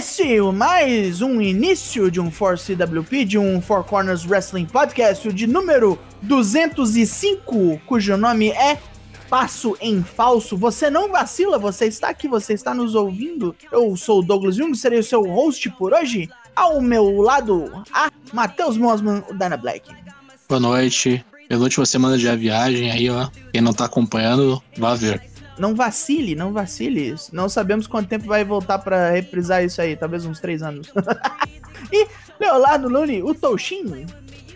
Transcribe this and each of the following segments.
esse mais um início de um 4CWP, de um Four Corners Wrestling Podcast, de número 205, cujo nome é Passo em Falso. Você não vacila, você está aqui, você está nos ouvindo. Eu sou o Douglas Jung, serei o seu host por hoje. Ao meu lado, a Matheus Mosman, o Dana Black. Boa noite. Penúltima semana de viagem aí, ó. Quem não tá acompanhando, vá ver. Não vacile, não vacile. Não sabemos quanto tempo vai voltar para reprisar isso aí, talvez uns três anos. e Leonardo Lune, o Toshin.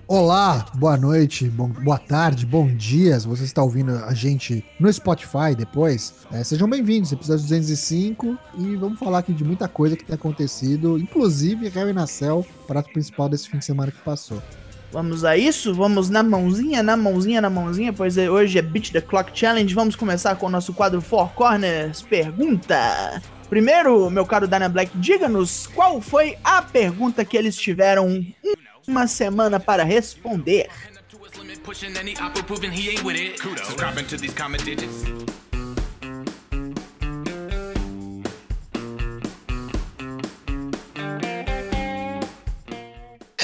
Olá, boa noite, bom, boa tarde, bom dia. Se você está ouvindo a gente no Spotify depois, é, sejam bem-vindos, episódio 205. E vamos falar aqui de muita coisa que tem acontecido, inclusive Hell in a Cell, prato principal desse fim de semana que passou. Vamos a isso? Vamos na mãozinha, na mãozinha, na mãozinha, pois é, hoje é Beat the Clock Challenge. Vamos começar com o nosso quadro Four Corners Pergunta. Primeiro, meu caro Dana Black, diga-nos qual foi a pergunta que eles tiveram uma semana para responder.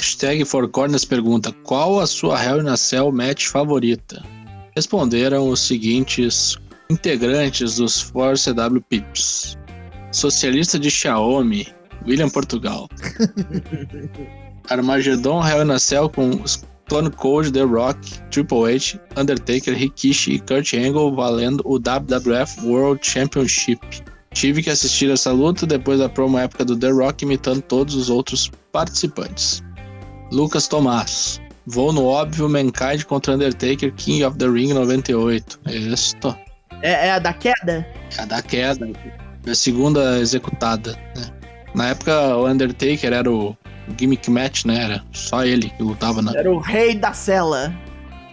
Hashtag Four Corners pergunta: Qual a sua Hell in a Cell match favorita? Responderam os seguintes integrantes dos Four CW Pips: Socialista de Xiaomi, William Portugal. Armageddon Hell in a Cell com Stone Cold, The Rock, Triple H, Undertaker, Rikishi e Kurt Angle valendo o WWF World Championship. Tive que assistir essa luta depois da promo época do The Rock imitando todos os outros participantes. Lucas Tomás. Vou no óbvio Mankind contra Undertaker King of the Ring 98. Isso. É, é a da queda? É a da queda. É a segunda executada. Né? Na época, o Undertaker era o gimmick match, né? Era só ele que lutava na. Era o rei da cela.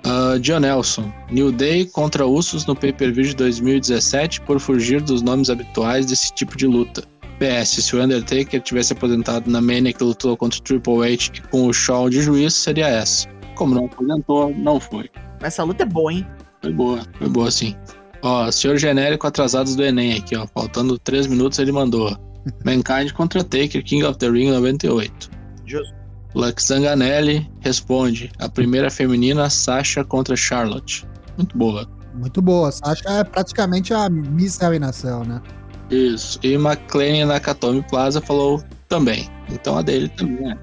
Uh, John Nelson. New Day contra Usos no pay-per-view de 2017 por fugir dos nomes habituais desse tipo de luta. PS, se o Undertaker tivesse aposentado na Mania que lutou contra o Triple H e com o Shawn de juiz, seria essa. Como não aposentou, não foi. Essa luta é boa, hein? Foi boa, foi boa sim. Ó, senhor genérico atrasados do Enem aqui, ó. Faltando 3 minutos ele mandou. Mankind contra Taker, King of the Ring 98. Justo. Lux Zanganelli responde: a primeira feminina, Sasha contra Charlotte. Muito boa. Muito boa. Sasha é praticamente a Miss Cell, né? Isso. E McLean Nakatomi Plaza falou também. Então a dele também é.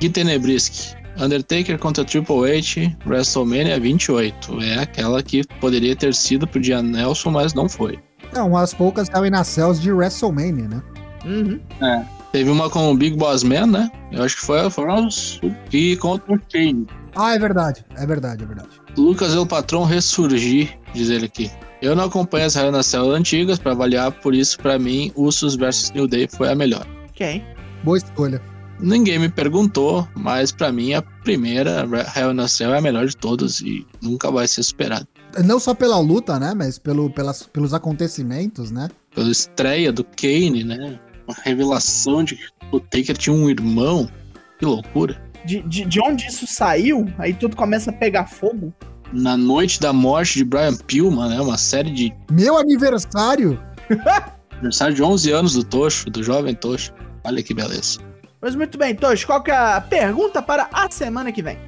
Gui Tenebriski. Undertaker contra Triple H, WrestleMania 28. É aquela que poderia ter sido pro dia Nelson, mas não foi. É, umas poucas in a Cells de WrestleMania, né? Uhum. É. Teve uma com o Big Boss Man, né? Eu acho que foi, foram os e contra o Kane. Ah, é verdade. É verdade, é verdade. Lucas El Patrão ressurgir, diz ele aqui. Eu não acompanho as Hell Cells antigas para avaliar, por isso, para mim, Usos vs New Day foi a melhor. Ok. Boa escolha. Ninguém me perguntou, mas para mim a primeira Hell in a Cell é a melhor de todas e nunca vai ser superada. Não só pela luta, né? Mas pelo, pelas, pelos acontecimentos, né? Pela estreia do Kane, né? A revelação de que o Taker tinha um irmão. Que loucura. De, de, de onde isso saiu, aí tudo começa a pegar fogo. Na noite da morte de Brian Pillman, né? Uma série de. Meu aniversário! aniversário de 11 anos do Tocho, do jovem Tocho. Olha que beleza. Mas muito bem, Tocho, qual que é a pergunta para a semana que vem?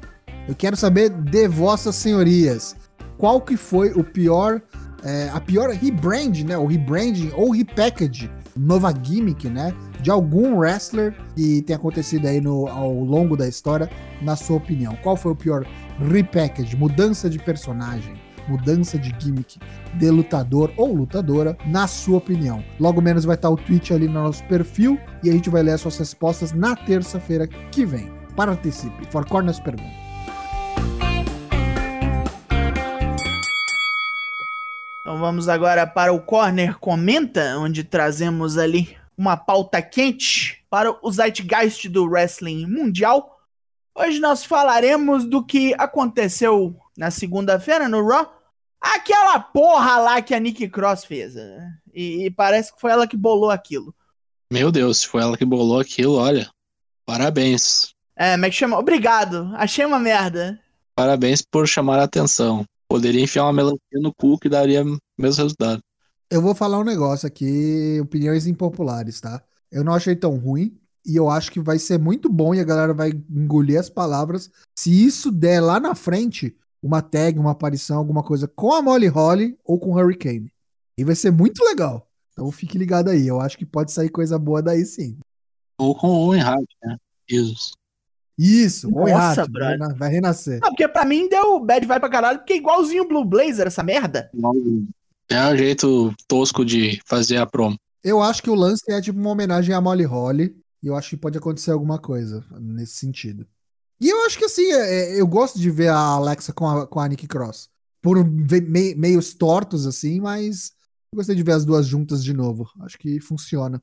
Eu quero saber de vossas senhorias, qual que foi o pior, é, a pior rebrand, né? O rebranding ou repackage, nova gimmick, né? De algum wrestler que tem acontecido aí no, ao longo da história, na sua opinião. Qual foi o pior repackage, mudança de personagem? mudança de gimmick de lutador ou lutadora, na sua opinião. Logo menos vai estar o tweet ali no nosso perfil e a gente vai ler as suas respostas na terça-feira que vem. Participe. For Corners pergunta. Então vamos agora para o Corner Comenta, onde trazemos ali uma pauta quente para o Zeitgeist do Wrestling Mundial. Hoje nós falaremos do que aconteceu na segunda-feira no Raw. Aquela porra lá que a Nick Cross fez. né? E, e parece que foi ela que bolou aquilo. Meu Deus, se foi ela que bolou aquilo, olha. Parabéns. É, como é que chama? Obrigado. Achei uma merda. Parabéns por chamar a atenção. Poderia enfiar uma melancia no cu que daria o mesmo resultado. Eu vou falar um negócio aqui, opiniões impopulares, tá? Eu não achei tão ruim e eu acho que vai ser muito bom e a galera vai engolir as palavras. Se isso der lá na frente, uma tag, uma aparição, alguma coisa com a Molly Holly ou com o Hurricane. E vai ser muito legal. Então fique ligado aí. Eu acho que pode sair coisa boa daí sim. Ou com o Owen Hart, né? Isso. Isso, Owen Nossa, Hart, vai, vai renascer. Não, porque pra mim deu bad vibe pra caralho, porque é igualzinho o Blue Blazer, essa merda. É um jeito tosco de fazer a promo. Eu acho que o lance é tipo uma homenagem à Molly Holly. E eu acho que pode acontecer alguma coisa nesse sentido. E eu acho que assim, é- é- eu gosto de ver a Alexa com a, com a Nick Cross. Por mei- meios tortos, assim, mas eu gostei de ver as duas juntas de novo. Acho que funciona.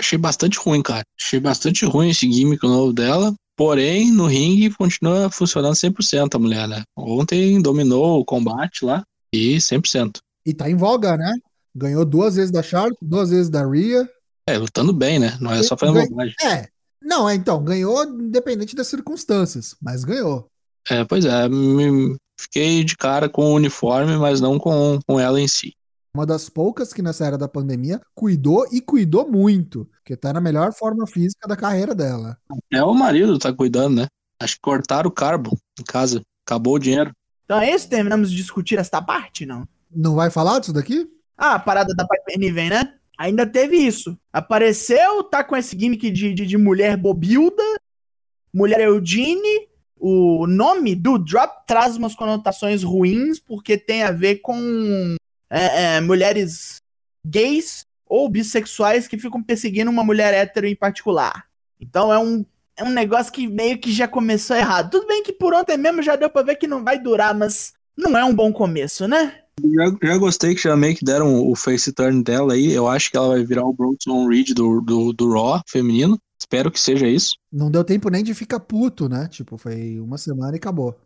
Achei bastante ruim, cara. Achei bastante ruim esse gimmick novo dela. Porém, no ringue continua funcionando 100% a mulher, né? Ontem dominou o combate lá e 100%. E tá em voga, né? Ganhou duas vezes da Charlotte, duas vezes da Rhea. É, lutando bem, né? Não é só fazendo Ganhou- bobagem. É. Não, é então, ganhou independente das circunstâncias, mas ganhou. É, pois é. me- Fiquei de cara com o uniforme, mas não com, com ela em si. Uma das poucas que nessa era da pandemia cuidou e cuidou muito, porque tá na melhor forma física da carreira dela. É o marido tá cuidando, né? Acho que cortaram o carbo em casa. Acabou o dinheiro. Então é isso, terminamos de discutir esta parte, não? Não vai falar disso daqui? Ah, a parada da Piper Niven, né? Ainda teve isso. Apareceu, tá com esse gimmick de, de, de mulher bobilda, mulher Eugene. O nome do drop traz umas conotações ruins, porque tem a ver com é, é, mulheres gays ou bissexuais que ficam perseguindo uma mulher hétero em particular. Então é um, é um negócio que meio que já começou errado. Tudo bem que por ontem mesmo já deu pra ver que não vai durar, mas não é um bom começo, né? Já, já gostei que já meio que deram o face turn dela aí. Eu acho que ela vai virar o Bronson Reed do, do, do Raw feminino. Espero que seja isso. Não deu tempo nem de ficar puto, né? Tipo, foi uma semana e acabou.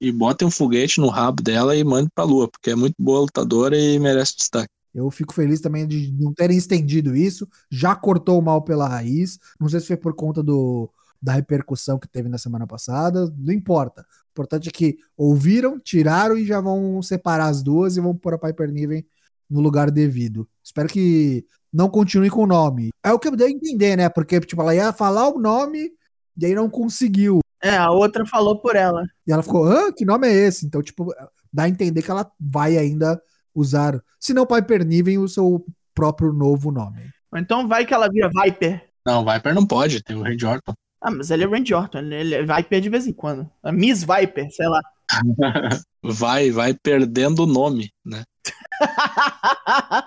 E botem um foguete no rabo dela e mande pra lua, porque é muito boa lutadora e merece destaque. Eu fico feliz também de não terem estendido isso. Já cortou o mal pela raiz. Não sei se foi por conta do, da repercussão que teve na semana passada. Não importa. O importante é que ouviram, tiraram e já vão separar as duas e vão pôr a Piper Niven no lugar devido. Espero que não continue com o nome. É o que eu dei a entender, né? Porque tipo, ela ia falar o nome e aí não conseguiu. É, a outra falou por ela. E ela ficou, hã? Que nome é esse? Então, tipo, dá a entender que ela vai ainda usar, se não Piper Niven, o seu próprio novo nome. Então vai que ela vira Viper. Não, Viper não pode, tem o Randy Orton. Ah, mas ele é Randy Orton, ele é Viper de vez em quando. A Miss Viper, sei lá. Vai, vai perdendo o nome, né?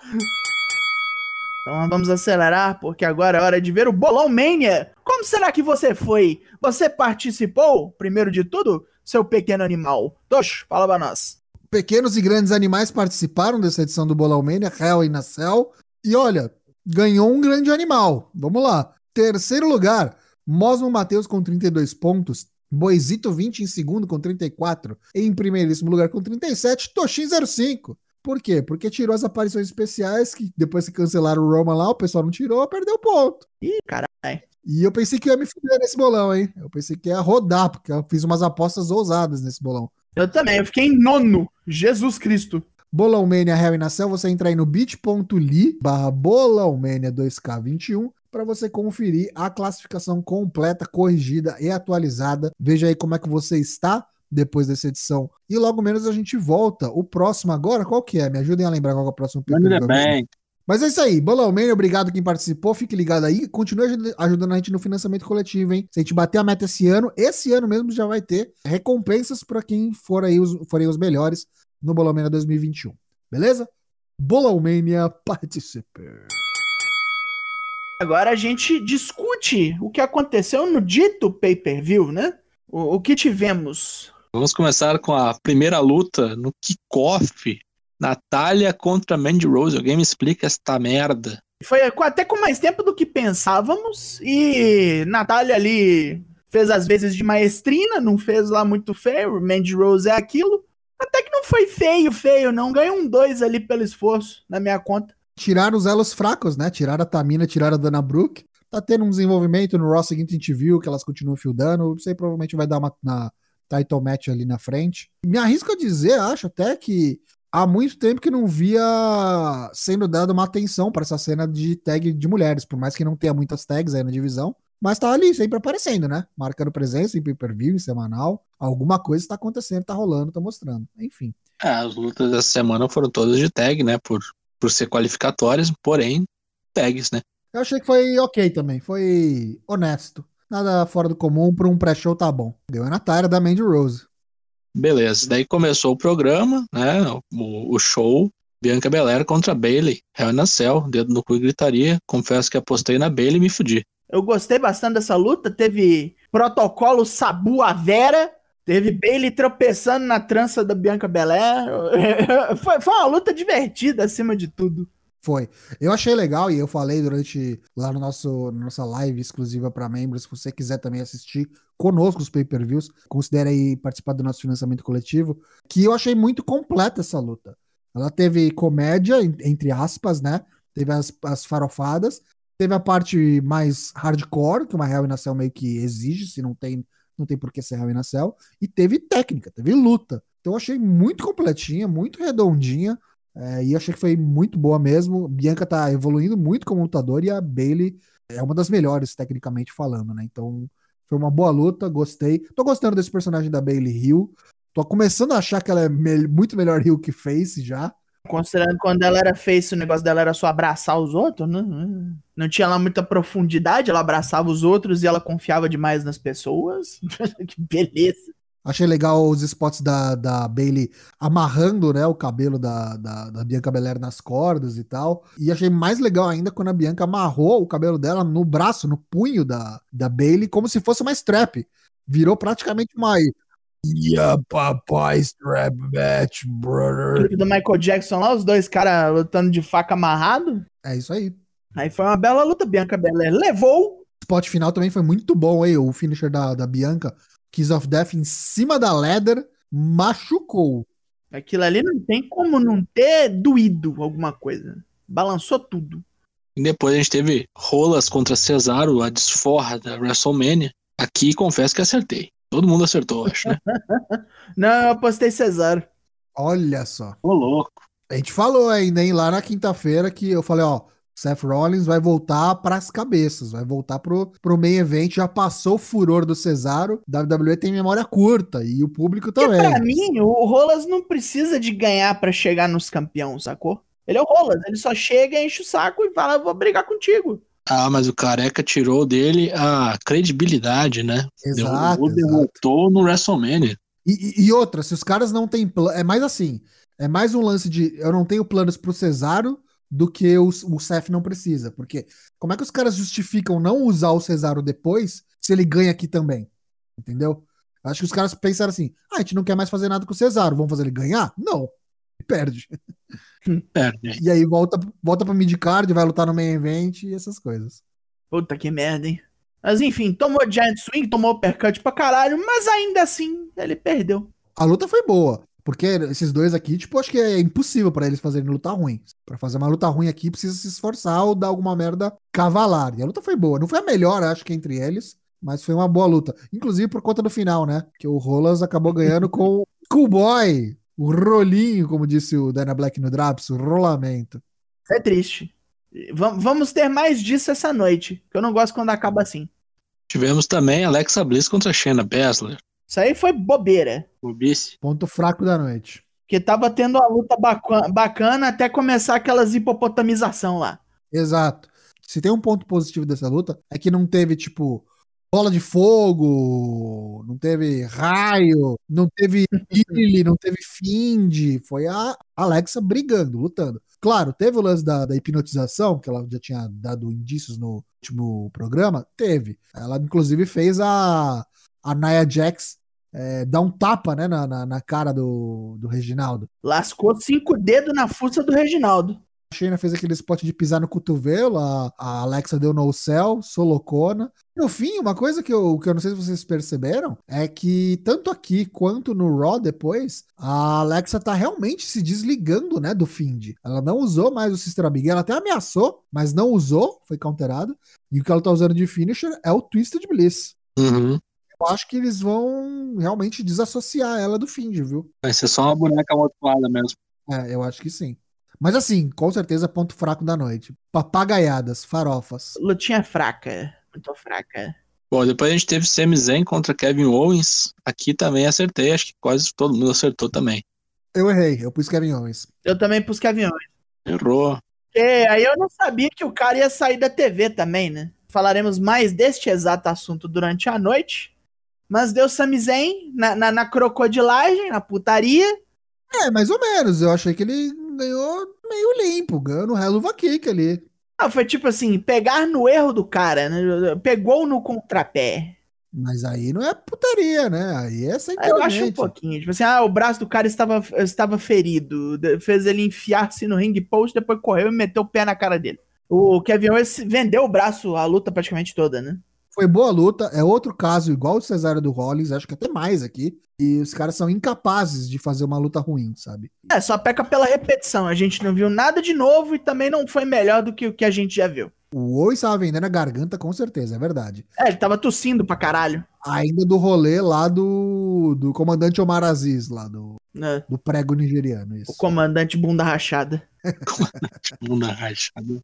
então vamos acelerar, porque agora é hora de ver o Bolão Mania. Como será que você foi? Você participou, primeiro de tudo, seu pequeno animal? Tosh, fala pra nós. Pequenos e grandes animais participaram dessa edição do Bolão Mania, Hell e Nacel. E olha, ganhou um grande animal. Vamos lá. Terceiro lugar, Mosmo Matheus com 32 pontos. Boisito 20 em segundo com 34. Em primeiríssimo lugar com 37, Toshin 05. Por quê? Porque tirou as aparições especiais que depois que cancelaram o Roma lá, o pessoal não tirou, perdeu ponto. Ih, caralho. E eu pensei que eu ia me fuder nesse bolão, hein? Eu pensei que ia rodar, porque eu fiz umas apostas ousadas nesse bolão. Eu também, eu fiquei em nono. Jesus Cristo. Bolão Mania Hell in a Cell, você entra aí no bit.ly barra Bolãomania 2K21 para você conferir a classificação completa, corrigida e atualizada. Veja aí como é que você está depois dessa edição. E logo menos a gente volta. O próximo agora, qual que é? Me ajudem a lembrar qual é o próximo pay-per-view. Bank. Mas é isso aí, Bolão Mania, obrigado quem participou, fique ligado aí, continue ajud- ajudando a gente no financiamento coletivo, hein? Se a gente bater a meta esse ano, esse ano mesmo já vai ter recompensas para quem for aí os, forem os melhores no Bolão Mania 2021, beleza? Bolão Mania, participe. Agora a gente discute o que aconteceu no dito pay-per-view, né? O, o que tivemos. Vamos começar com a primeira luta no kickoff. Natália contra Mandy Rose. Alguém me explica esta merda. Foi até com mais tempo do que pensávamos. E Natália ali fez as vezes de maestrina, não fez lá muito feio. Mandy Rose é aquilo. Até que não foi feio, feio, não. Ganhou um dois ali pelo esforço, na minha conta. Tiraram os elos fracos, né? Tiraram a Tamina, tiraram a Dana Brooke. Tá tendo um desenvolvimento no Raw seguinte, a gente viu que elas continuam fieldando. Isso aí provavelmente vai dar uma, na title match ali na frente. Me arrisco a dizer, acho até que há muito tempo que não via sendo dada uma atenção para essa cena de tag de mulheres, por mais que não tenha muitas tags aí na divisão. Mas tá ali sempre aparecendo, né? Marcando presença em pay-per-view, em semanal. Alguma coisa está acontecendo, tá rolando, tá mostrando. Enfim. É, as lutas dessa semana foram todas de tag, né? Por, por ser qualificatórias, porém, tags, né? Eu achei que foi ok também. Foi honesto. Nada fora do comum, para um pré-show tá bom. Deu na tara da Mandy Rose. Beleza, daí começou o programa, né? O, o show. Bianca Belair contra Bailey. Hell na Cell, dedo no cu e gritaria. Confesso que apostei na Bailey e me fudi. Eu gostei bastante dessa luta. Teve protocolo Sabu a Vera. Teve Bailey tropeçando na trança da Bianca Belair. foi, foi uma luta divertida acima de tudo. Foi. Eu achei legal e eu falei durante lá no nosso nossa live exclusiva para membros, se você quiser também assistir conosco os pay-per-views, considere aí participar do nosso financiamento coletivo, que eu achei muito completa essa luta. Ela teve comédia, entre aspas, né? Teve as, as farofadas, teve a parte mais hardcore, que uma a Cell meio que exige, se não tem, não tem por que ser Hell in a Cell, e teve técnica, teve luta. Então eu achei muito completinha, muito redondinha. É, e achei que foi muito boa mesmo. Bianca tá evoluindo muito como lutador e a Bailey é uma das melhores, tecnicamente falando, né? Então foi uma boa luta, gostei. Tô gostando desse personagem da Bailey Hill. Tô começando a achar que ela é me muito melhor Hill que Face já. Considerando quando ela era Face, o negócio dela era só abraçar os outros, né? Não tinha lá muita profundidade, ela abraçava os outros e ela confiava demais nas pessoas. que beleza. Achei legal os spots da, da Bailey amarrando né, o cabelo da, da, da, Bianca Belair nas cordas e tal. E achei mais legal ainda quando a Bianca amarrou o cabelo dela no braço, no punho da, da Bailey, como se fosse uma strap. Virou praticamente uma. Yeah, papai strap match, brother. Do Michael Jackson lá, os dois caras lutando de faca amarrado. É isso aí. Aí foi uma bela luta. Bianca Belair levou. O spot final também foi muito bom aí, o finisher da, da Bianca Kiss of Death em cima da Leather machucou. Aquilo ali não tem como não ter doído alguma coisa. Balançou tudo. E depois a gente teve Rolas contra Cesaro, a desforra da WrestleMania. Aqui confesso que acertei. Todo mundo acertou, acho, né? não, eu apostei Cesaro. Olha só. Ô, louco. A gente falou ainda, hein, lá na quinta-feira que eu falei, ó, Seth Rollins vai voltar para as cabeças, vai voltar pro, pro main event, já passou o furor do Cesaro, WWE tem memória curta e o público também. Porque pra mim, o Rolas não precisa de ganhar para chegar nos campeões, sacou? Ele é o Rolas, ele só chega, enche o saco e fala, vou brigar contigo. Ah, mas o Careca tirou dele a credibilidade, né? Exato. O derrotou no WrestleMania. E, e, outra, se os caras não têm plano. É mais assim. É mais um lance de eu não tenho planos pro Cesaro, do que o, o Seth não precisa. Porque como é que os caras justificam não usar o Cesaro depois se ele ganha aqui também? Entendeu? Acho que os caras pensaram assim: ah, a gente não quer mais fazer nada com o Cesaro, vamos fazer ele ganhar? Não. Perde. Perde. E aí volta, volta pra midcard, vai lutar no main event e essas coisas. Puta que merda, hein? Mas enfim, tomou Giant Swing, tomou uppercut pra caralho, mas ainda assim ele perdeu. A luta foi boa. Porque esses dois aqui, tipo, acho que é impossível para eles fazerem luta ruim. Para fazer uma luta ruim aqui, precisa se esforçar ou dar alguma merda cavalar. E a luta foi boa. Não foi a melhor, acho que entre eles, mas foi uma boa luta. Inclusive por conta do final, né? Que o Rolas acabou ganhando com o Cool Boy, o rolinho, como disse o Dana Black no Draps, o rolamento. É triste. vamos ter mais disso essa noite, que eu não gosto quando acaba assim. Tivemos também Alexa Bliss contra Shayna Baszler. Isso aí foi bobeira. Bobice. Ponto fraco da noite. Que tava tendo uma luta bacana até começar aquelas hipopotamização lá. Exato. Se tem um ponto positivo dessa luta, é que não teve, tipo, bola de fogo, não teve raio, não teve Billy, não teve Find. Foi a Alexa brigando, lutando. Claro, teve o lance da, da, hipnotização, que ela já tinha dado indícios no último programa. Teve. Ela, inclusive, fez a, a Nia Jax é, dá um tapa né, na, na, na, cara do, do Reginaldo. Lascou cinco dedos na fuça do Reginaldo. A Shayna fez aquele spot de pisar no cotovelo, a, a Alexa deu no céu, solocona. No fim, uma coisa que eu, que eu não sei se vocês perceberam é que tanto aqui quanto no Raw depois, a Alexa tá realmente se desligando, né, do Find. Ela não usou mais o Sister Abigail, ela até ameaçou, mas não usou, foi counterado. E o que ela tá usando de finisher é o Twisted Bliss. Uhum eu acho que eles vão realmente desassociar ela do Find, viu? Vai ser só uma boneca amaldiçoada mesmo. É, eu acho que sim. Mas assim, com certeza ponto fraco da noite. Papagaiadas, farofas. Lutinha fraca. Muito fraca. Bom, depois a gente teve Sami Zayn contra Kevin Owens. Aqui também acertei, acho que quase todo mundo acertou também. Eu errei, eu pus Kevin Owens. Eu também pus Kevin Owens. Errou. É, aí eu não sabia que o cara ia sair da TV também, né? Falaremos mais deste exato assunto durante a noite. Mas deu Sami Zayn na, na, na crocodilagem, na putaria. É, mais ou menos. Eu achei que ele ganhou meio limpo, ganhou no Helluva Kick ali. Não, foi tipo assim, pegar no erro do cara, né? Pegou no contrapé. Mas aí não é putaria, né? Aí é sem Eu acho um pouquinho. Tipo assim, ah, o braço do cara estava, estava ferido. Fez ele enfiar-se no ring post, depois correu e meteu o pé na cara dele. O Kevin Owens vendeu o braço a luta praticamente toda, né? Foi boa luta, é outro caso igual o Cesário do Rollins, acho que até mais aqui. E os caras são incapazes de fazer uma luta ruim, sabe? É, só peca pela repetição. A gente não viu nada de novo e também não foi melhor do que o que a gente já viu. O Oi estava vendendo a garganta, com certeza, é verdade. É, ele tava tossindo pra caralho. Ainda do rolê lá do, do comandante Omar Aziz, lá do, É. do prego nigeriano, isso. O comandante bunda rachada. Bunda rachada.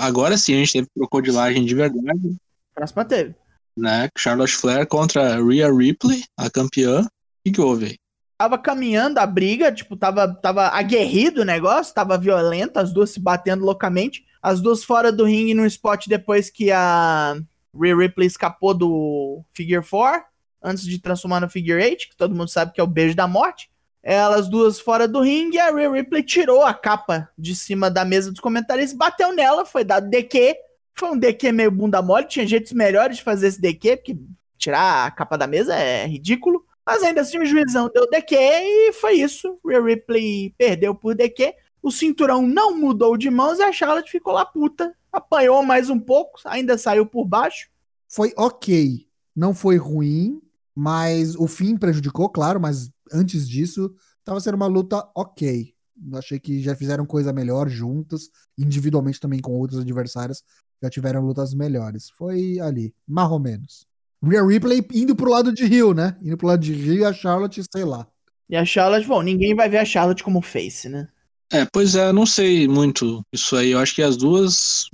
Agora sim, a gente teve crocodilagem de verdade, Próxima teve. né? Charlotte Flair contra Rhea Ripley, a campeã. O que, que houve aí? Tava caminhando a briga, tipo, tava, tava aguerrido o negócio, tava violento, as duas se batendo loucamente. As duas fora do ringue no spot depois que a Rhea Ripley escapou do Figure 4, antes de transformar no Figure 8, que todo mundo sabe que é o beijo da morte. Elas duas fora do ringue, e a Rhea Ripley tirou a capa de cima da mesa dos comentaristas, bateu nela, foi dado DQ. Foi um DQ meio bunda mole, tinha jeitos melhores de fazer esse DQ, porque tirar a capa da mesa é ridículo. Mas ainda assim o juizão deu DQ e foi isso. Rhea Ripley perdeu por DQ. O cinturão não mudou de mãos e a Charlotte ficou lá puta. Apanhou mais um pouco, ainda saiu por baixo. Foi ok. Não foi ruim, mas o fim prejudicou, claro, mas antes disso, tava sendo uma luta ok. Eu achei que já fizeram coisa melhor juntas, individualmente também com outros adversários, já tiveram lutas melhores. Foi ali, mais ou menos. Rhea Ripley indo pro lado de Rio, né? Indo pro lado de Rio e a Charlotte, sei lá. E a Charlotte, bom, ninguém vai ver a Charlotte como face, né? É, pois é, não sei muito isso aí. Eu acho que as duas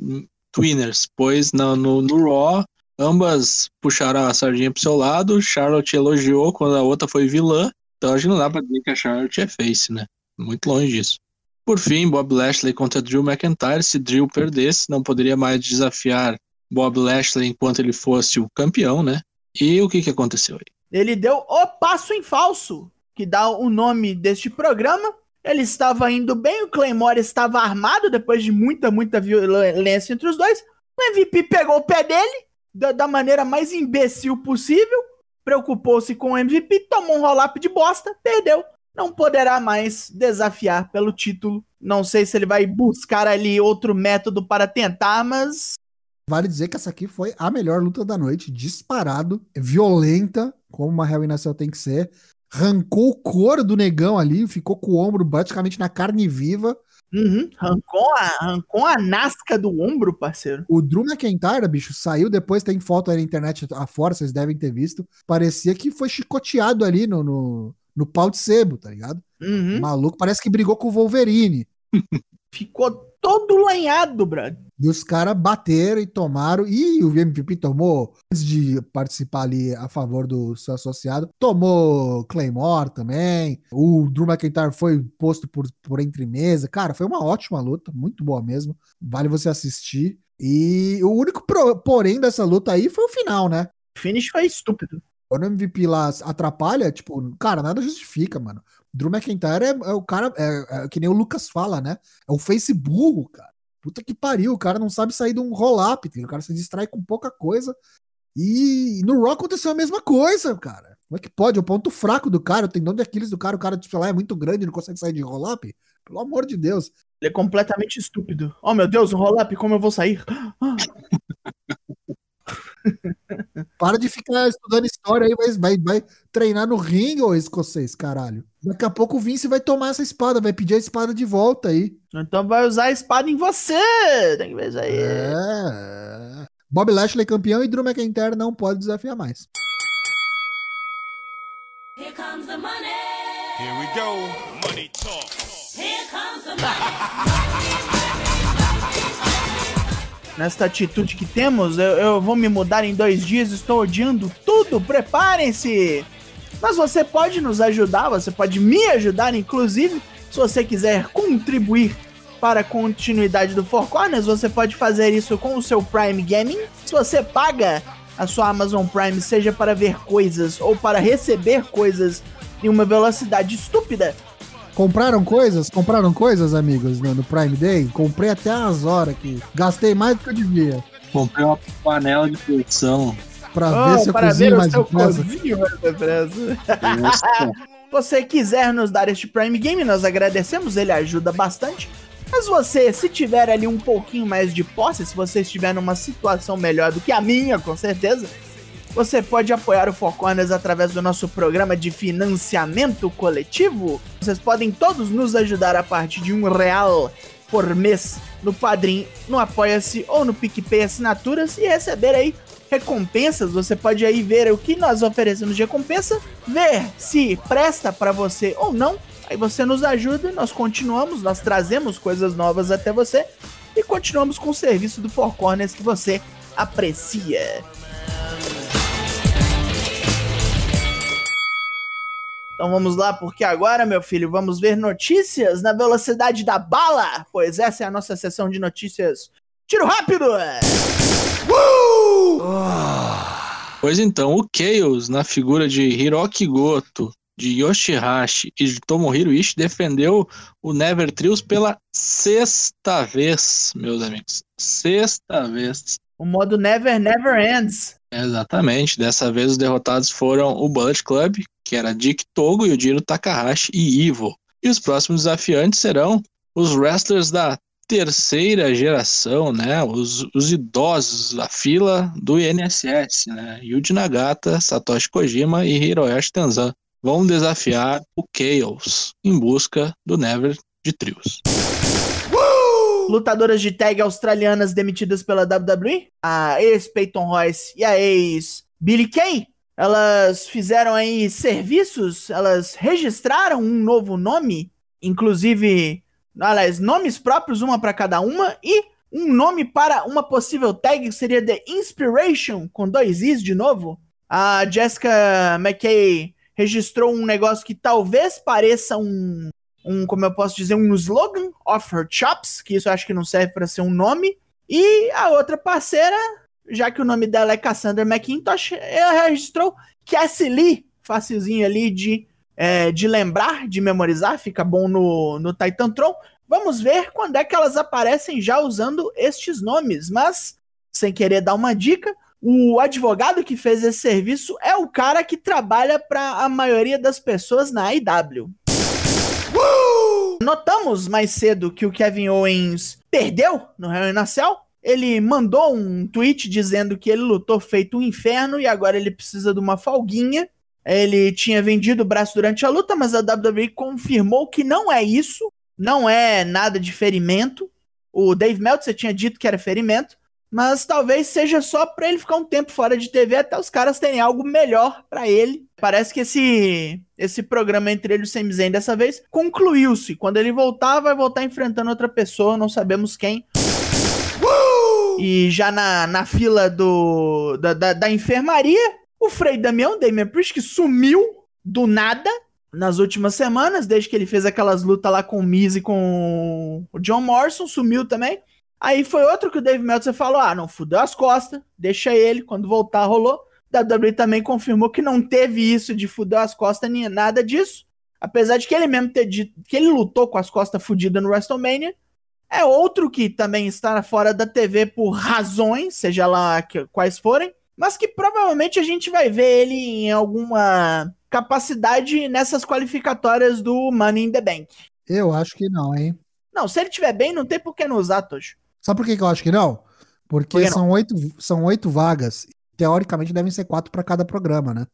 twinners, pois no, no, no Raw, ambas puxaram a sardinha pro seu lado. Charlotte elogiou quando a outra foi vilã. Então acho não dá pra dizer que a Charlotte é face, né? Muito longe disso. Por fim, Bob Lashley contra Drew McIntyre. Se Drew perdesse, não poderia mais desafiar Bob Lashley enquanto ele fosse o campeão, né? E o que, que aconteceu aí? Ele deu o passo em falso, que dá o nome deste programa. Ele estava indo bem, o Claymore estava armado depois de muita, muita violência entre os dois. O MVP pegou o pé dele da, da maneira mais imbecil possível, preocupou-se com o MVP, tomou um roll-up de bosta, perdeu. Não poderá mais desafiar pelo título. Não sei se ele vai buscar ali outro método para tentar, mas Vale dizer que essa aqui foi a melhor luta da noite, disparado, violenta, como uma Cell tem que ser. Arrancou o couro do negão ali, ficou com o ombro praticamente na carne viva. Uhum, arrancou, a, arrancou a nasca do ombro, parceiro. O Drew McIntyre, bicho, saiu depois, tem foto aí na internet afora, vocês devem ter visto. Parecia que foi chicoteado ali no, no, no pau de sebo, tá ligado? Uhum. Maluco, parece que brigou com o Wolverine. Ficou todo lanhado, brother. E os caras bateram e tomaram. E o MVP tomou, antes de participar ali a favor do seu associado, tomou Claymore também. O Drew McIntyre foi posto por, por entre mesa. Cara, foi uma ótima luta, muito boa mesmo. Vale você assistir. E o único pro- porém dessa luta aí foi o final, né? O finish foi estúpido. Quando o MVP lá atrapalha, tipo, cara, nada justifica, mano. Drew McIntyre é, é o cara, é, é que nem o Lucas fala, né? É o face burro, cara. Puta que pariu, o cara não sabe sair de um roll-up, o cara se distrai com pouca coisa. E no Raw aconteceu a mesma coisa, cara. Como é que pode? O ponto fraco do cara, o tendão de Aquiles do cara, o cara, sei lá, é muito grande, não consegue sair de roll-up. Pelo amor de Deus. Ele é completamente estúpido. Oh, meu Deus, o roll-up, como eu vou sair? Ah, Para de ficar estudando história aí, vai, vai, vai treinar no ringue, ô escocês, caralho. Daqui a pouco o Vince vai tomar essa espada, vai pedir a espada de volta aí. Então vai usar a espada em você. Tem que ver isso aí. É. Bob Lashley campeão e Drew McIntyre não pode desafiar mais. Here comes the money. Here we go. Money talk. Here comes the money. Nesta atitude que temos, eu, eu vou me mudar em dois dias, estou odiando tudo, preparem-se! Mas você pode nos ajudar, você pode me ajudar, inclusive, se você quiser contribuir para a continuidade do Four Corners, você pode fazer isso com o seu Prime Gaming. Se você paga a sua Amazon Prime, seja para ver coisas ou para receber coisas em uma velocidade estúpida, Compraram coisas? Compraram coisas, amigos, no, no Prime Day? Comprei até as horas aqui. Gastei mais do que eu devia. Comprei uma panela de produção. Pra Oh, ver se eu para cozinho ver o mais seu depressa. Nossa, você quiser nos dar este Prime Game, nós agradecemos, ele ajuda bastante. Mas você, se tiver ali um pouquinho mais de posse, se você estiver numa situação melhor do que a minha, com certeza, você pode apoiar o Four através do nosso programa de financiamento coletivo. Vocês podem todos nos ajudar a partir de um real por mês no Padrim, no Apoia-se ou no PicPay Assinaturas e receber aí recompensas. Você pode aí ver o que nós oferecemos de recompensa, ver se presta pra você ou não. Aí você nos ajuda, nós continuamos, nós trazemos coisas novas até você e continuamos com o serviço do Four Corners que você aprecia. Então vamos lá, porque agora, meu filho, vamos ver notícias na velocidade da bala, pois essa é a nossa sessão de notícias. Tiro rápido! Pois então, o Chaos, na figura de Hiroki Goto, de Yoshihashi e de Tomohiro Ishii, defendeu o Never Trios pela sexta vez, meus amigos. Sexta vez. O modo Never Never Ends. Exatamente. Dessa vez os derrotados foram o Bullet Club, que era Dick Togo, Yujiro Takahashi e Ivo. E os próximos desafiantes serão os wrestlers da terceira geração, né? Os, os idosos da fila do INSS, né? Yuji Nagata, Satoshi Kojima e Hiroyoshi Tenzan vão desafiar o Chaos em busca do Never de Trios. Lutadoras de tag australianas demitidas pela WWE, a ex-Peyton Royce. E a ex-Billy Kay, elas fizeram aí serviços, elas registraram um novo nome, inclusive, aliás, nomes próprios, uma para cada uma, e um nome para uma possível tag que seria The Inspiration, com dois Is de novo. A Jessica McKay registrou um negócio que talvez pareça um, um, como eu posso dizer, um slogan, Off Her Chops, que isso eu acho que não serve para ser um nome. E a outra parceira, já que o nome dela é Cassandra McIntosh, ela registrou Cassie Lee, facilzinho ali de, é, de lembrar, de memorizar, fica bom no, no Titantron. Vamos ver quando é que elas aparecem já usando estes nomes, mas sem querer dar uma dica, o advogado que fez esse serviço é o cara que trabalha para a maioria das pessoas na IW. Notamos mais cedo que o Kevin Owens perdeu no Hell in. Ele mandou um tweet dizendo que ele lutou feito um inferno e agora ele precisa de uma folguinha. Ele tinha vendido o braço durante a luta, mas a WWE confirmou que não é isso. Não é nada de ferimento. O Dave Meltzer tinha dito que era ferimento. Mas talvez seja só pra ele ficar um tempo fora de TV até os caras terem algo melhor pra ele. Parece que esse esse programa entre ele e o Sami Zayn dessa vez concluiu-se. Quando ele voltar, vai voltar enfrentando outra pessoa, não sabemos quem. E já na, na fila do da, da, da enfermaria, o Frei Damião, Damian Priest, que sumiu do nada nas últimas semanas, desde que ele fez aquelas lutas lá com o Miz e com o John Morrison, sumiu também. Aí foi outro que o Dave Meltzer falou: ah, não, fudeu as costas, deixa ele, quando voltar rolou. WWE também confirmou que não teve isso de fudeu as costas, nem nada disso. Apesar de que ele mesmo ter dito que ele lutou com as costas fudidas no WrestleMania. É outro que também está fora da TV por razões, seja lá que- quais forem, mas que provavelmente a gente vai ver ele em alguma capacidade nessas qualificatórias do Money in the Bank. Eu acho que não, hein? Não, se ele tiver bem, não tem por que não usar, Tojo. Sabe por que, que eu acho que não? Porque Por que não? são, oito, são oito vagas. Teoricamente devem ser quatro para cada programa, né?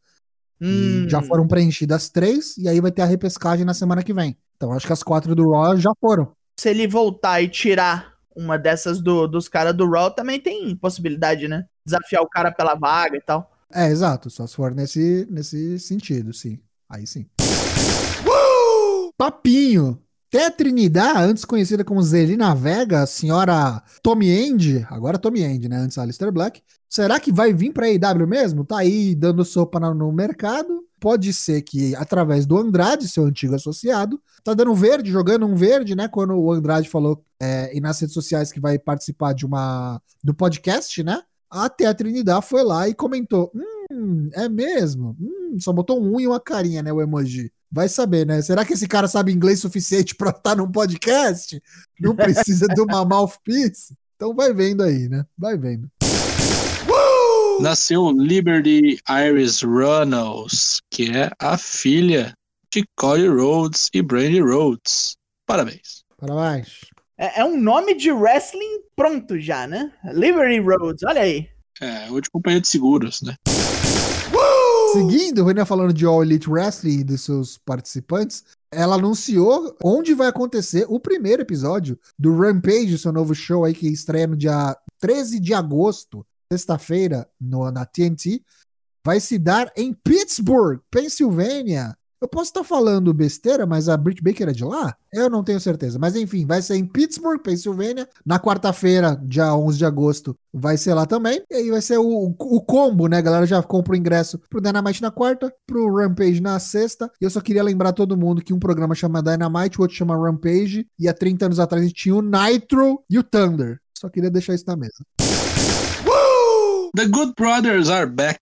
Hum, Já foram preenchidas três, e aí vai ter a repescagem na semana que vem. Então acho que as quatro do Raw já foram. Se ele voltar e tirar uma dessas do- dos caras do Raw, também tem possibilidade, né? desafiar o cara pela vaga e tal. É, exato. Só se for nesse, nesse sentido, sim. Aí sim. Papinho. Até a Trinidad, antes conhecida como Zelina Vega, a senhora Tommy End, agora Tommy End, né? Antes Alistair Black. Será que vai vir pra AEW mesmo? Tá aí dando sopa no mercado. Pode ser que através do Andrade, seu antigo associado, tá dando verde, jogando um verde, né? Quando o Andrade falou é, e nas redes sociais que vai participar de uma do podcast, né? Até a Trinidad foi lá e comentou: Hum, é mesmo? Hum, só botou um e uma carinha, né? O emoji. Vai saber, né? Será que esse cara sabe inglês suficiente pra estar num podcast? Não precisa de uma mouthpiece? Então vai vendo aí, né? Vai vendo. Nasceu Liberty Iris Runnels, que é a filha de Cody Rhodes e Brandy Rhodes. Parabéns. Parabéns. É, é um nome de wrestling pronto já, né? Liberty Roads, olha aí. É, de companhia de seguros, né? Seguindo, o Renan falando de All Elite Wrestling e dos seus participantes, ela anunciou onde vai acontecer o primeiro episódio do Rampage, seu novo show aí que estreia no dia 13 de agosto, sexta-feira, na TNT. Vai se dar em Pittsburgh, Pensilvânia. Eu posso estar falando besteira, mas a Britt Baker é de lá? Eu não tenho certeza. Mas enfim, vai ser em Pittsburgh, Pensilvânia. Na quarta-feira, dia 11 de agosto, vai ser lá também. E aí vai ser o, o combo, né? A galera já compra o ingresso pro Dynamite na quarta, pro Rampage na sexta. E eu só queria lembrar todo mundo que um programa chama Dynamite, o outro chama Rampage. E há 30 anos atrás a gente tinha o Nitro e o Thunder. Só queria deixar isso na mesa. The Good Brothers are back.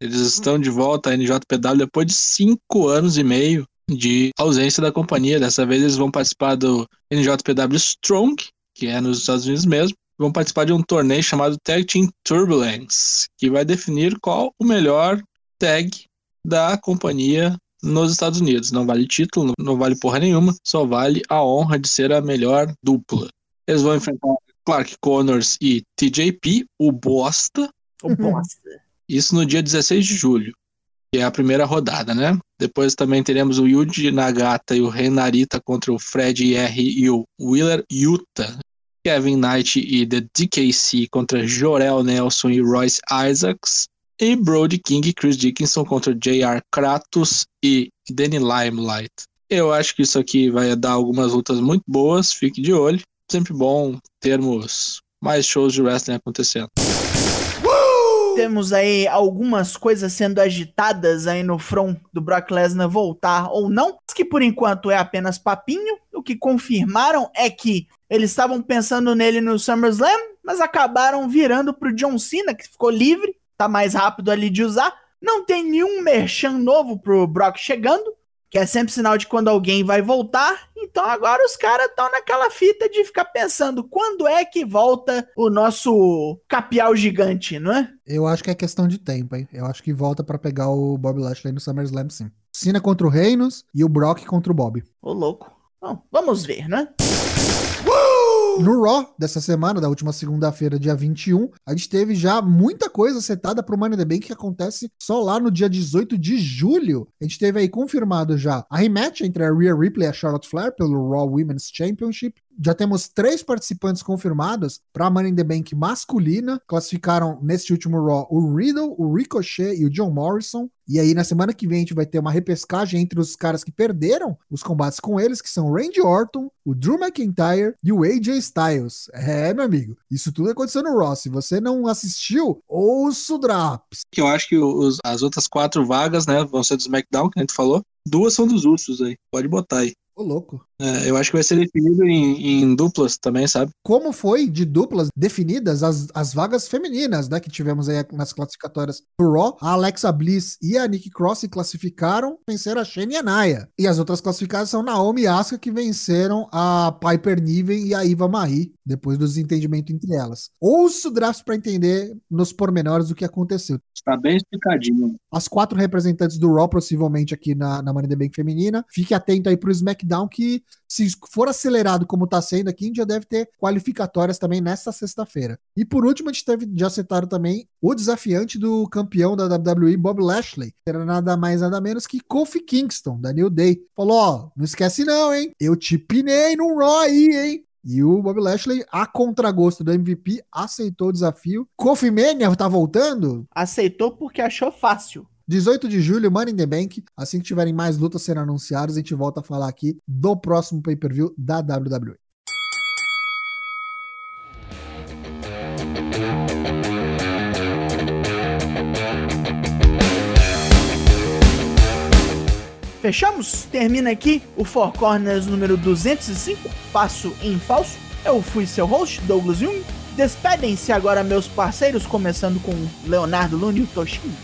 Eles estão de volta à NJPW depois de cinco anos e meio de ausência da companhia. Dessa vez eles vão participar do NJPW Strong, que é nos Estados Unidos mesmo. Vão participar de um torneio chamado Tag Team Turbulence, que vai definir qual o melhor tag da companhia nos Estados Unidos. Não vale título, não vale porra nenhuma, só vale a honra de ser a melhor dupla. Eles vão enfrentar Clark Connors e TJP, o bosta, Ô, bosta. Isso no dia 16 de julho, que é a primeira rodada, né? Depois também teremos o Yuji Nagata e o Ren Narita contra o Fred R e o Wheeler Yuta. Kevin Knight e The DKC contra Jorel Nelson e Royce Isaacs. E Brody King e Chris Dickinson contra JR Kratos e Danny Limelight. Eu acho que isso aqui vai dar algumas lutas muito boas, fique de olho. Sempre bom termos mais shows de wrestling acontecendo. Temos aí algumas coisas sendo agitadas aí no front do Brock Lesnar voltar ou não, que por enquanto é apenas papinho. O que confirmaram é que eles estavam pensando nele no SummerSlam, mas acabaram virando pro John Cena, que ficou livre, tá mais rápido ali de usar. Não tem nenhum merchan novo pro Brock chegando, que é sempre sinal de quando alguém vai voltar. Então agora os caras estão naquela fita de ficar pensando quando é que volta o nosso capial gigante, não é? Eu acho que é questão de tempo, hein? Eu acho que volta pra pegar o Bob Lashley no SummerSlam, sim. Cena contra o Reinos e o Brock contra o Bob. Ô, louco. Bom, vamos ver, né? No Raw dessa semana, da última segunda-feira, dia 21, a gente teve já muita coisa setada pro Money in the Bank que acontece só lá no dia 18 de julho. A gente teve aí confirmado já a rematch entre a Rhea Ripley e a Charlotte Flair pelo Raw Women's Championship. Já temos três participantes confirmados para a Money in the Bank masculina. Classificaram neste último Raw o Riddle, o Ricochet e o John Morrison. E aí, na semana que vem, a gente vai ter uma repescagem entre os caras que perderam os combates com eles, que são o Randy Orton, o Drew McIntyre e o AJ Styles. É, meu amigo, isso tudo aconteceu no Raw. Se você não assistiu, ouça o que eu acho que os- as outras quatro vagas, né, vão ser do SmackDown, que a gente falou. Duas são dos Usos aí. Pode botar aí. Ô, louco. É, eu acho que vai ser definido em, em duplas também, sabe? Como foi de duplas definidas as, as vagas femininas, né? Que tivemos aí nas classificatórias do Raw. A Alexa Bliss e a Nikki Cross se classificaram, venceram a Shane e a Naya. E as outras classificadas são Naomi e Asuka, que venceram a Piper Niven e a Iva Marie, depois do desentendimento entre elas. Ouça o draft para entender nos pormenores o que aconteceu. Está bem explicadinho. As quatro representantes do Raw, possivelmente aqui na, na Money the Bank feminina. Fique atento aí pro SmackDown, que se for acelerado como tá sendo aqui, a gente já deve ter qualificatórias também nesta sexta-feira. E por último, a gente teve já citaram também o desafiante do campeão da WWE, Bob Lashley. Era nada mais, nada menos que Kofi Kingston, da New Day. Falou, ó, não esquece não, hein? Eu te pinei no Raw aí, hein? E o Bob Lashley, a contragosto do MVP, aceitou o desafio. Kofi Mania tá voltando? Aceitou porque achou fácil. 18 de julho, Money in the Bank. Assim que tiverem mais lutas sendo anunciadas, a gente volta a falar aqui do próximo pay-per-view da WWE. Fechamos? Termina aqui o Four Corners número 205, passo em falso. Eu fui seu host, Douglas Jung. Despedem-se agora meus parceiros, começando com Leonardo Lune e Toshin.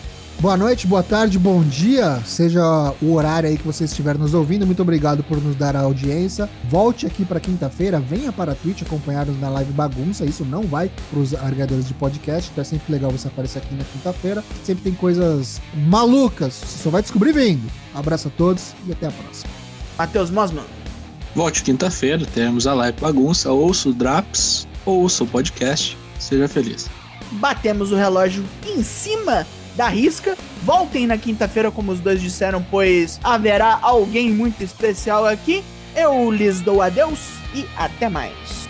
Boa noite, boa tarde, bom dia, seja o horário aí que você estiver nos ouvindo. Muito obrigado por nos dar a audiência. Volte aqui para quinta-feira, venha para a Twitch acompanhar-nos na live bagunça. Isso não vai para os agregadores de podcast, então é sempre legal você aparecer aqui na quinta-feira. Sempre tem coisas malucas, você só vai descobrir vindo. Abraço a todos e até a próxima. Matheus Mosman. Volte quinta-feira, teremos a live bagunça, ouça o Draps, ouça o podcast. Seja feliz. Batemos o relógio em cima da risca. Voltem na quinta-feira, como os dois disseram, pois haverá alguém muito especial aqui. Eu lhes dou adeus e até mais.